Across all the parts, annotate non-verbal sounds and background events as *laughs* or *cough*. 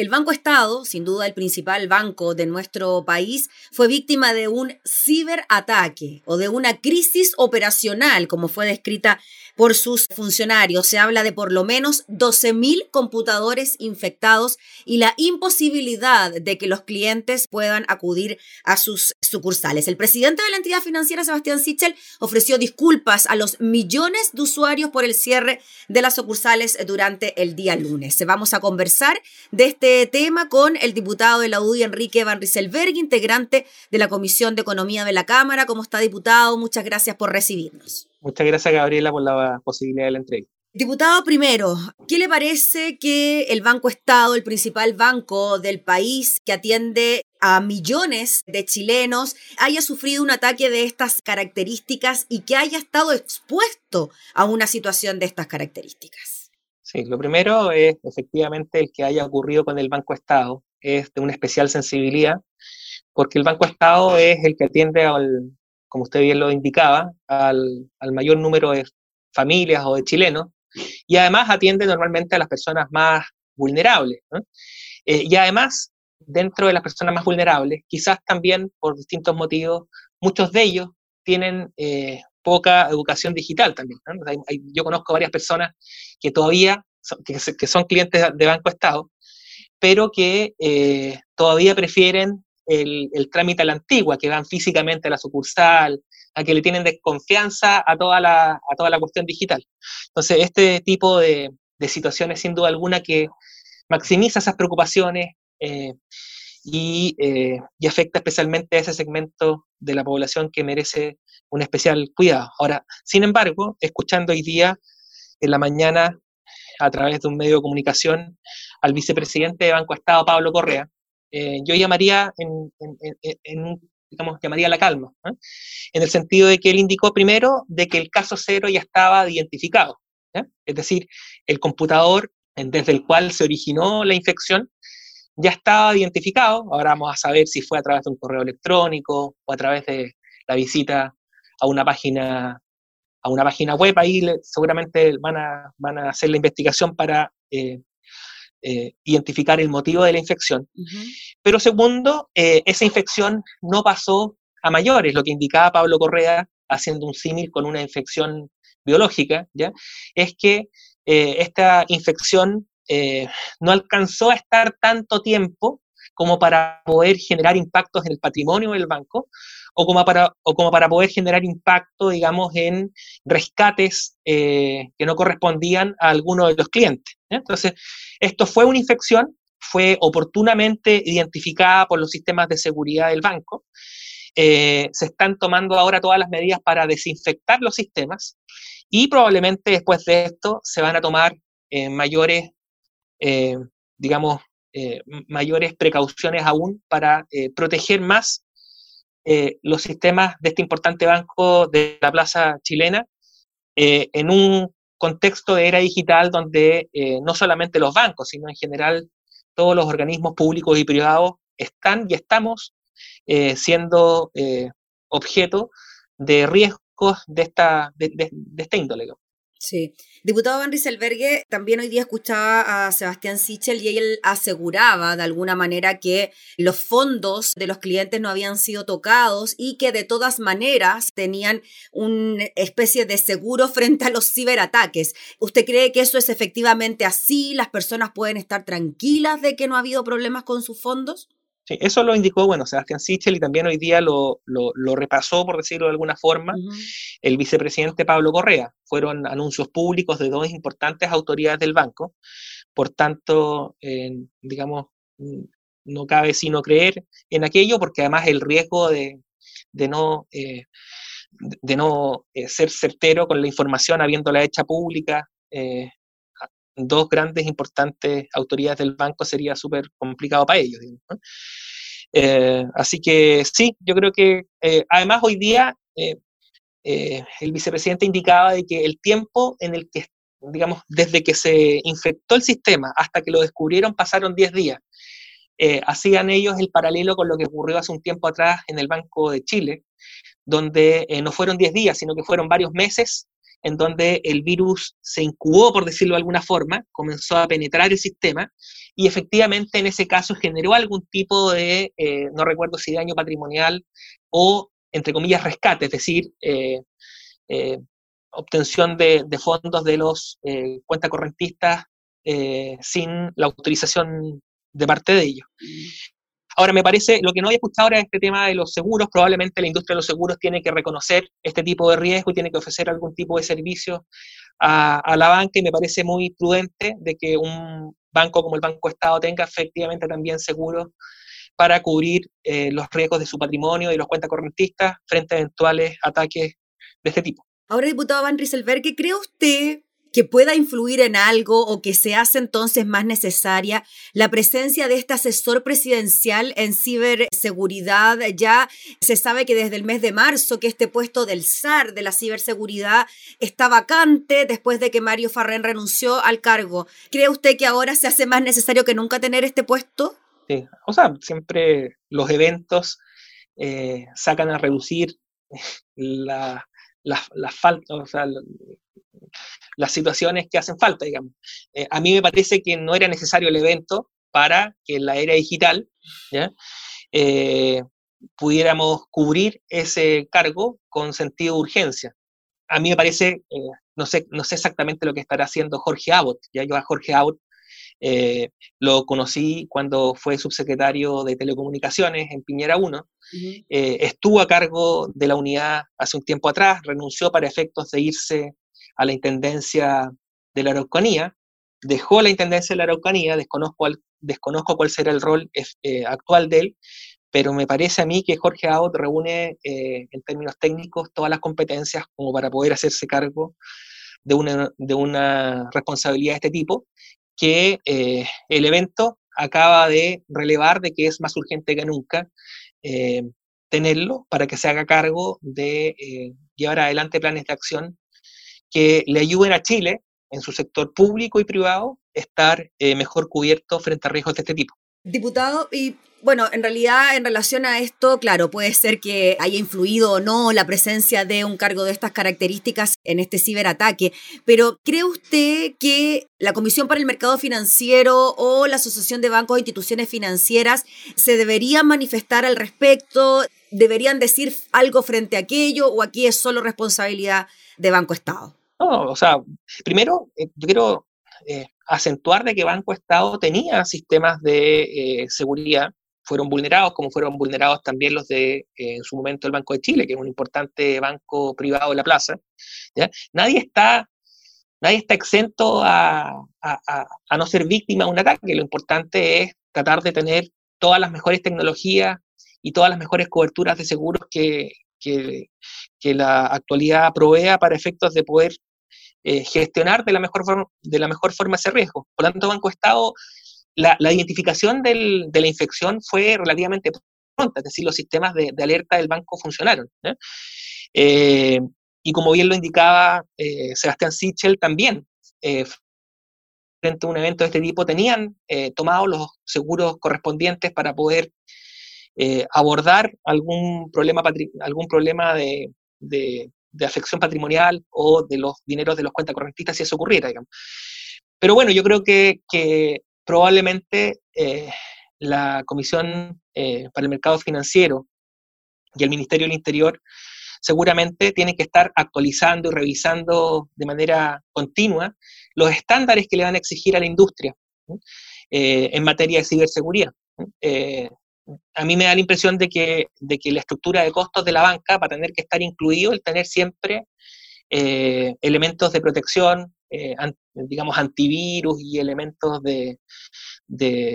El Banco Estado, sin duda el principal banco de nuestro país, fue víctima de un ciberataque o de una crisis operacional, como fue descrita por sus funcionarios. Se habla de por lo menos 12.000 computadores infectados y la imposibilidad de que los clientes puedan acudir a sus sucursales. El presidente de la entidad financiera, Sebastián Sichel, ofreció disculpas a los millones de usuarios por el cierre de las sucursales durante el día lunes. Vamos a conversar de este tema con el diputado de la UDI, Enrique Van Rieselberg, integrante de la Comisión de Economía de la Cámara. ¿Cómo está, diputado? Muchas gracias por recibirnos. Muchas gracias, Gabriela, por la posibilidad de la entrevista. Diputado, primero, ¿qué le parece que el Banco Estado, el principal banco del país que atiende a millones de chilenos, haya sufrido un ataque de estas características y que haya estado expuesto a una situación de estas características? Sí, lo primero es efectivamente el que haya ocurrido con el Banco Estado, es de una especial sensibilidad, porque el Banco Estado es el que atiende al, como usted bien lo indicaba, al, mayor número de familias o de chilenos, y además atiende normalmente a las personas más vulnerables. Eh, y además, dentro de las personas más vulnerables, quizás también por distintos motivos, muchos de ellos tienen eh, poca educación digital también. yo conozco varias personas que todavía son, que, son clientes de Banco Estado, pero que eh, todavía prefieren el, trámite a la antigua, que van físicamente a la sucursal, a que le tienen desconfianza a toda la, a toda la cuestión digital. Entonces, este tipo de, situaciones, sin duda alguna, que maximiza esas preocupaciones eh, eh, y, afecta especialmente a ese segmento de la población que merece un especial cuidado. Ahora, sin embargo, escuchando hoy día, en la mañana, a través de un medio de comunicación, al vicepresidente de Banco Estado, Pablo Correa, eh, yo llamaría, en, digamos, llamaría la calma, en el sentido de que él indicó primero de que el caso cero ya estaba identificado, es decir, el computador desde el cual se originó la infección ya estaba identificado, ahora vamos a saber si fue a través de un correo electrónico o a través de la visita a una página a una página web, ahí seguramente van a, van a hacer la investigación para eh, eh, identificar el motivo de la infección. Pero segundo, eh, esa infección no pasó a mayores, lo que indicaba Pablo Correa, haciendo un símil con una infección biológica, ¿ya? es que esta infección no alcanzó a estar tanto tiempo como para poder generar impactos en el patrimonio del banco o como para, o como para poder generar impacto, digamos, en rescates que no correspondían a alguno de los clientes. Entonces, esto fue una infección, fue oportunamente identificada por los sistemas de seguridad del banco. Eh, se están tomando ahora todas las medidas para desinfectar los sistemas y probablemente después de esto se van a tomar eh, mayores, eh, digamos, mayores precauciones aún para proteger más los sistemas de este importante banco de la plaza chilena en un contexto de era digital donde eh, no solamente los bancos, sino en general todos los organismos públicos y privados están y estamos eh, siendo eh, objeto de riesgos de esta, de, de esta índole. Sí. Diputado Van Rieselbergue, también hoy día escuchaba a Sebastián Sichel y él aseguraba de alguna manera que los fondos de los clientes no habían sido tocados y que de todas maneras tenían una especie de seguro *laughs* frente a los ciberataques. ¿Usted cree que eso es efectivamente así? ¿Las personas pueden estar tranquilas de que no ha habido problemas con sus fondos? Eso lo indicó, bueno, Sebastián Sichel y también hoy día lo, repasó, por decirlo de alguna forma, el vicepresidente Pablo Correa. Fueron anuncios públicos de dos importantes autoridades del banco. Por tanto, digamos, no cabe sino creer en aquello, porque además el riesgo de, no, de no eh, eh, ser certero con la información habiéndola hecha pública, eh, dos grandes importantes autoridades del banco sería súper complicado para ellos. Eh, así que sí, yo creo que eh, además hoy día eh, el vicepresidente indicaba de que el tiempo en el que, digamos, desde que se infectó el sistema hasta que lo descubrieron pasaron 10 días. hacían ellos el paralelo con lo que ocurrió hace un tiempo atrás en el Banco de Chile, donde no fueron 10 días, sino que fueron varios meses en donde el virus se incubó, por decirlo de alguna forma, comenzó a penetrar el sistema y efectivamente en ese caso generó algún tipo de, eh, no recuerdo si daño patrimonial o, entre comillas, rescate, es decir, eh, eh, obtención de, fondos de los cuentacorrentistas sin la autorización de parte de ellos. Ahora, me parece, lo que no había escuchado ahora es este tema de los seguros. Probablemente la industria de los seguros tiene que reconocer este tipo de riesgo y tiene que ofrecer algún tipo de servicio a, la banca y me parece muy prudente de que un banco como el Banco Estado tenga efectivamente también seguros para cubrir eh, los riesgos de su patrimonio y los cuentas correntistas frente a eventuales ataques de este tipo. Ahora, diputado Van Rieselberg, ¿qué cree usted que pueda influir en algo o que se hace entonces más necesaria la presencia de este asesor presidencial en ciberseguridad. Ya se sabe que desde el mes de marzo que este puesto del SAR de la ciberseguridad está vacante después de que Mario Farrén renunció al cargo. ¿Cree usted que ahora se hace más necesario que nunca tener este puesto? Sí, o sea, siempre los eventos eh, sacan a reducir *laughs* la, la, falta, o sea, las situaciones que hacen falta, digamos. Eh, a mí me parece que no era necesario el evento para que en la era digital eh, pudiéramos cubrir ese cargo con sentido de urgencia. A mí me parece, eh, no, sé, no sé exactamente lo que estará haciendo Jorge Abbott, ya yo a Jorge Abbott lo conocí cuando fue subsecretario de Telecomunicaciones en Piñera 1. estuvo a cargo de la unidad hace un tiempo atrás, renunció para efectos de irse a la Intendencia de la Araucanía, dejó la Intendencia de la Araucanía, desconozco, desconozco cuál será el rol eh, actual de él, pero me parece a mí que Jorge Aot reúne eh, en términos técnicos todas las competencias como para poder hacerse cargo de una, de una responsabilidad de este tipo, que eh, el evento acaba de relevar de que es más urgente que nunca tenerlo para que se haga cargo de llevar adelante planes de acción que le ayuden a Chile, en su sector público y privado, estar eh, mejor cubierto frente a riesgos de este tipo. Diputado, y bueno, en realidad en relación a esto, claro, puede ser que haya influido o no la presencia de un cargo de estas características en este ciberataque, pero ¿cree usted que la Comisión para el Mercado Financiero o la Asociación de Bancos e Instituciones Financieras se deberían manifestar al respecto? ¿Deberían decir algo frente a aquello o aquí es solo responsabilidad de Banco Estado? No, o sea, primero eh, yo quiero eh, acentuar de que Banco Estado tenía sistemas de eh, seguridad, fueron vulnerados, como fueron vulnerados también los de en su momento el Banco de Chile, que es un importante banco privado de la plaza. Nadie está nadie está exento a, no ser víctima de un ataque. Lo importante es tratar de tener todas las mejores tecnologías y todas las mejores coberturas de seguros que, que, la actualidad provea para efectos de poder eh, gestionar de la, mejor forma, de la mejor forma ese riesgo. Por lo tanto, Banco Estado, la, identificación de la infección fue relativamente pronta, es decir, los sistemas de, alerta del banco funcionaron. Eh, y como bien lo indicaba eh, Sebastián Sichel, también frente a un evento de este tipo tenían tomados los seguros correspondientes para poder abordar algún problema, algún problema de, de afección patrimonial o de los dineros de los cuentas correntistas si eso ocurriera, digamos. Pero bueno, yo creo que, probablemente eh, la Comisión eh, para el Mercado Financiero y el Ministerio del Interior seguramente tienen que estar actualizando y revisando de manera continua los estándares que le van a exigir a la industria eh, en materia de ciberseguridad a mí me da la impresión de que, de que la estructura de costos de la banca va a tener que estar incluido el tener siempre eh, elementos de protección, eh, digamos, antivirus y elementos de,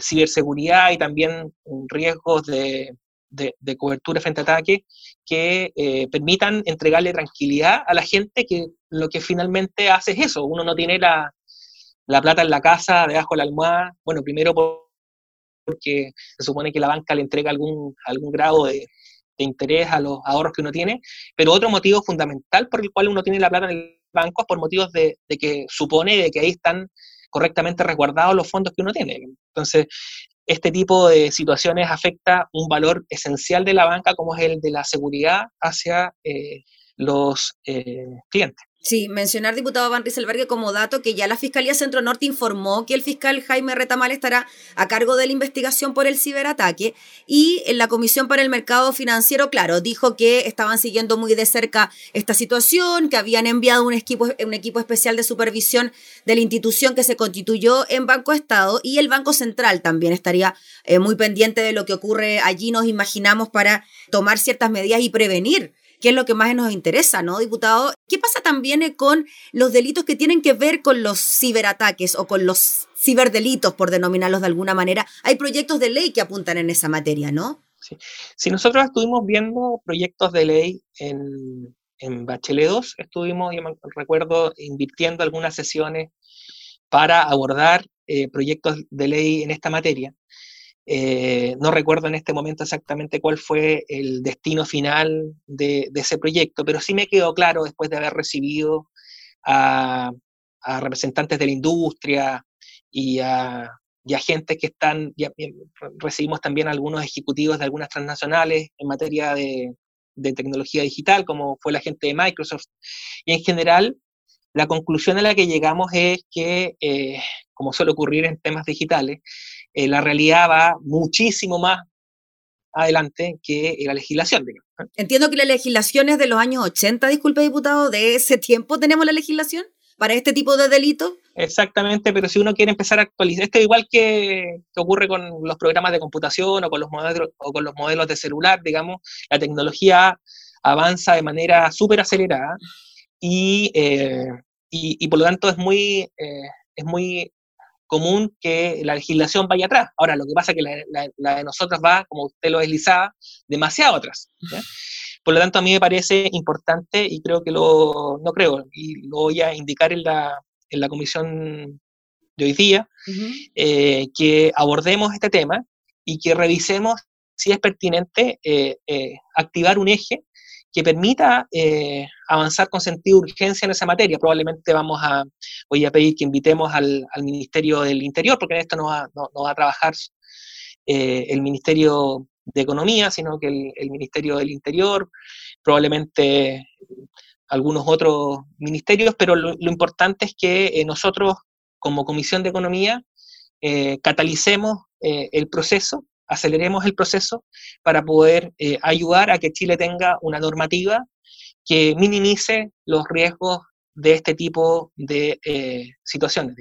ciberseguridad y también riesgos de, cobertura frente a ataque que eh, permitan entregarle tranquilidad a la gente que lo que finalmente hace es eso. Uno no tiene la, la plata en la casa, debajo de la almohada. Bueno, primero por porque se supone que la banca le entrega algún, algún grado de, interés a los ahorros que uno tiene, pero otro motivo fundamental por el cual uno tiene la plata en el banco es por motivos de, que supone de que ahí están correctamente resguardados los fondos que uno tiene. Entonces, este tipo de situaciones afecta un valor esencial de la banca como es el de la seguridad hacia eh, los eh, clientes. Sí, mencionar, diputado Van Rieselbergue, como dato que ya la Fiscalía Centro Norte informó que el fiscal Jaime Retamal estará a cargo de la investigación por el ciberataque y en la Comisión para el Mercado Financiero, claro, dijo que estaban siguiendo muy de cerca esta situación, que habían enviado un equipo, un equipo especial de supervisión de la institución que se constituyó en Banco Estado y el Banco Central también estaría eh, muy pendiente de lo que ocurre allí, nos imaginamos, para tomar ciertas medidas y prevenir que es lo que más nos interesa, ¿no, diputado? ¿Qué pasa también eh, con los delitos que tienen que ver con los ciberataques o con los ciberdelitos, por denominarlos de alguna manera? Hay proyectos de ley que apuntan en esa materia, ¿no? Sí. Si nosotros estuvimos viendo proyectos de ley en, en Bachelet 2, estuvimos, yo me recuerdo, invirtiendo algunas sesiones para abordar eh, proyectos de ley en esta materia. Eh, no recuerdo en este momento exactamente cuál fue el destino final de, ese proyecto, pero sí me quedó claro después de haber recibido a, representantes de la industria y a, y gente que están, recibimos también algunos ejecutivos de algunas transnacionales en materia de, tecnología digital, como fue la gente de Microsoft. Y en general, la conclusión a la que llegamos es que, eh, como suele ocurrir en temas digitales, eh, la realidad va muchísimo más adelante que la legislación. Entiendo que la legislación es de los años 80, disculpe diputado, de ese tiempo tenemos la legislación para este tipo de delitos. Exactamente, pero si uno quiere empezar a actualizar, esto es igual que, ocurre con los programas de computación o con los modelos, o con los modelos de celular, digamos, la tecnología avanza de manera súper acelerada y, eh, y, por lo tanto es muy, eh, es muy común que la legislación vaya atrás. Ahora, lo que pasa es que la, de nosotros va, como usted lo deslizaba, demasiado atrás. Por lo tanto, a mí me parece importante y creo que lo, no creo, y lo voy a indicar en la, en la comisión de hoy día, eh, que abordemos este tema y que revisemos si es pertinente eh, eh, activar un eje que permita eh, avanzar con sentido de urgencia en esa materia. Probablemente vamos a, voy a pedir que invitemos al, Ministerio del Interior, porque en esto no va, a trabajar eh, el Ministerio de Economía, sino que el, Ministerio del Interior, probablemente algunos otros ministerios, pero lo, importante es que eh, nosotros, como Comisión de Economía, catalicemos el proceso aceleremos el proceso para poder eh, ayudar a que Chile tenga una normativa que minimice los riesgos de este tipo de eh, situaciones.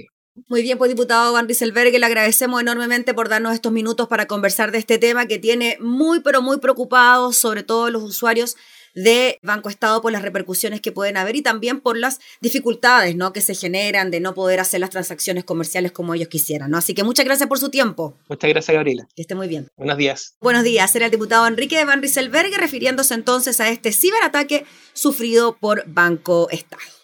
Muy bien, pues diputado Van Rieselberg, le agradecemos enormemente por darnos estos minutos para conversar de este tema que tiene muy, pero muy preocupados, sobre todo los usuarios de Banco Estado por las repercusiones que pueden haber y también por las dificultades ¿no? que se generan de no poder hacer las transacciones comerciales como ellos quisieran. ¿no? Así que muchas gracias por su tiempo. Muchas gracias, Gabriela. Que esté muy bien. Buenos días. Buenos días. Era el diputado Enrique Van Rieselberg refiriéndose entonces a este ciberataque sufrido por Banco Estado.